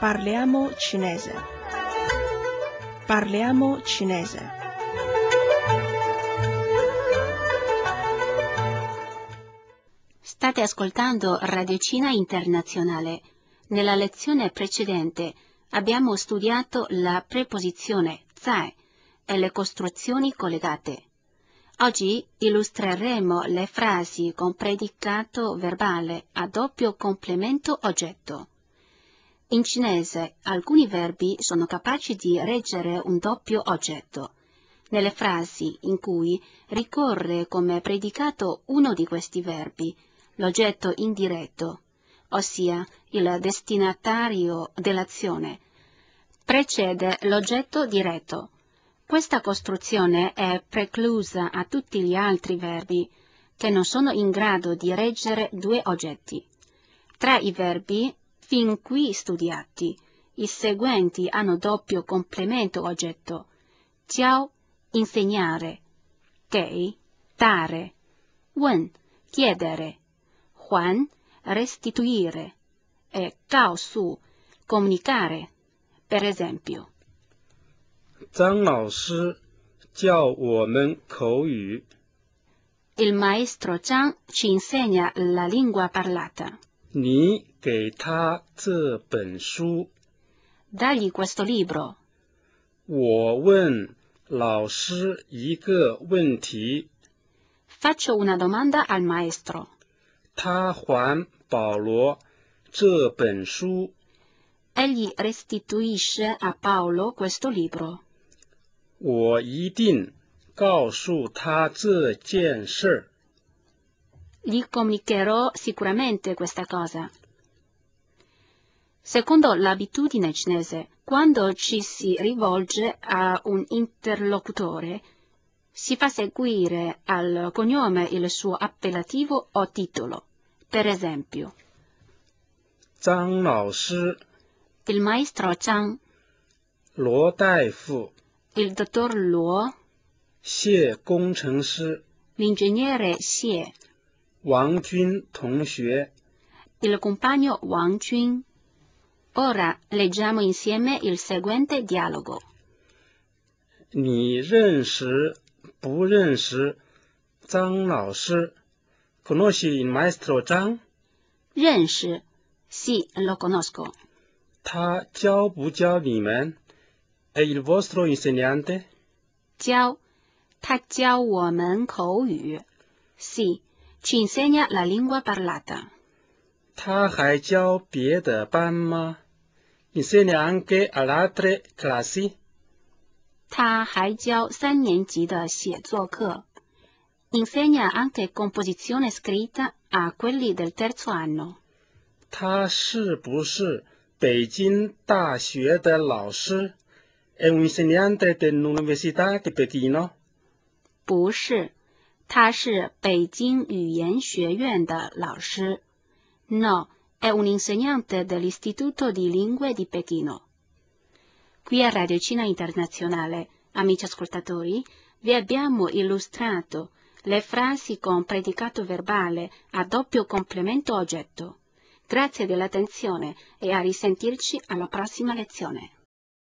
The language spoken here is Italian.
Parliamo cinese. Parliamo cinese. State ascoltando Radio Cina Internazionale. Nella lezione precedente abbiamo studiato la preposizione zai e le costruzioni collegate. Oggi illustreremo le frasi con predicato verbale a doppio complemento oggetto. In cinese alcuni verbi sono capaci di reggere un doppio oggetto. Nelle frasi in cui ricorre come predicato uno di questi verbi, l'oggetto indiretto, ossia il destinatario dell'azione, precede l'oggetto diretto. Questa costruzione è preclusa a tutti gli altri verbi che non sono in grado di reggere due oggetti. Tra i verbi fin qui studiati, i seguenti hanno doppio complemento oggetto. Jiao, insegnare. Gei, dare. Wen, chiedere. Huan, restituire. E Gao Su, comunicare. Per esempio. 张老师教我们口语。 Il maestro Zhang ci insegna la lingua parlata. 你 给他这本书。 Dagli questo libro. 我问老师一个问题， Faccio una domanda al maestro. 他还保罗这本书。 Egli restituisce a Paolo questo libro. 我一定告诉他这件事儿。 Gli comunicherò sicuramente questa cosa. Secondo l'abitudine cinese, quando ci si rivolge a un interlocutore, si fa seguire al cognome il suo appellativo o titolo. Per esempio, Zhang Lao Shi, il maestro Zhang, Luo Dai Fu, il dottor Luo, Xie Gong Cheng Shi, l'ingegnere Xie, Wang Jun Tong Xue, il compagno Wang Jun, Ora leggiamo insieme il seguente dialogo. 你认识不认识张老师？Conosci il maestro 张？认识, sì, lo conosco. 他教不教你们？È il vostro insegnante？教，他教我们口语。Sì, ci insegna la lingua parlata. 他还教别的班吗？Insegna anche alle altre classi？他还教三年级的写作课。Insegna anche composizione scritta a quelli del terzo anno. 他是不是北京大学的老师？È un insegnante dell'Università di Pechino？不是，他是北京语言学院的老师。No, è un insegnante dell'Istituto di Lingue di Pechino. Qui a Radio Cina Internazionale, amici ascoltatori, vi abbiamo illustrato le frasi con predicato verbale a doppio complemento oggetto. Grazie dell'attenzione e a risentirci alla prossima lezione.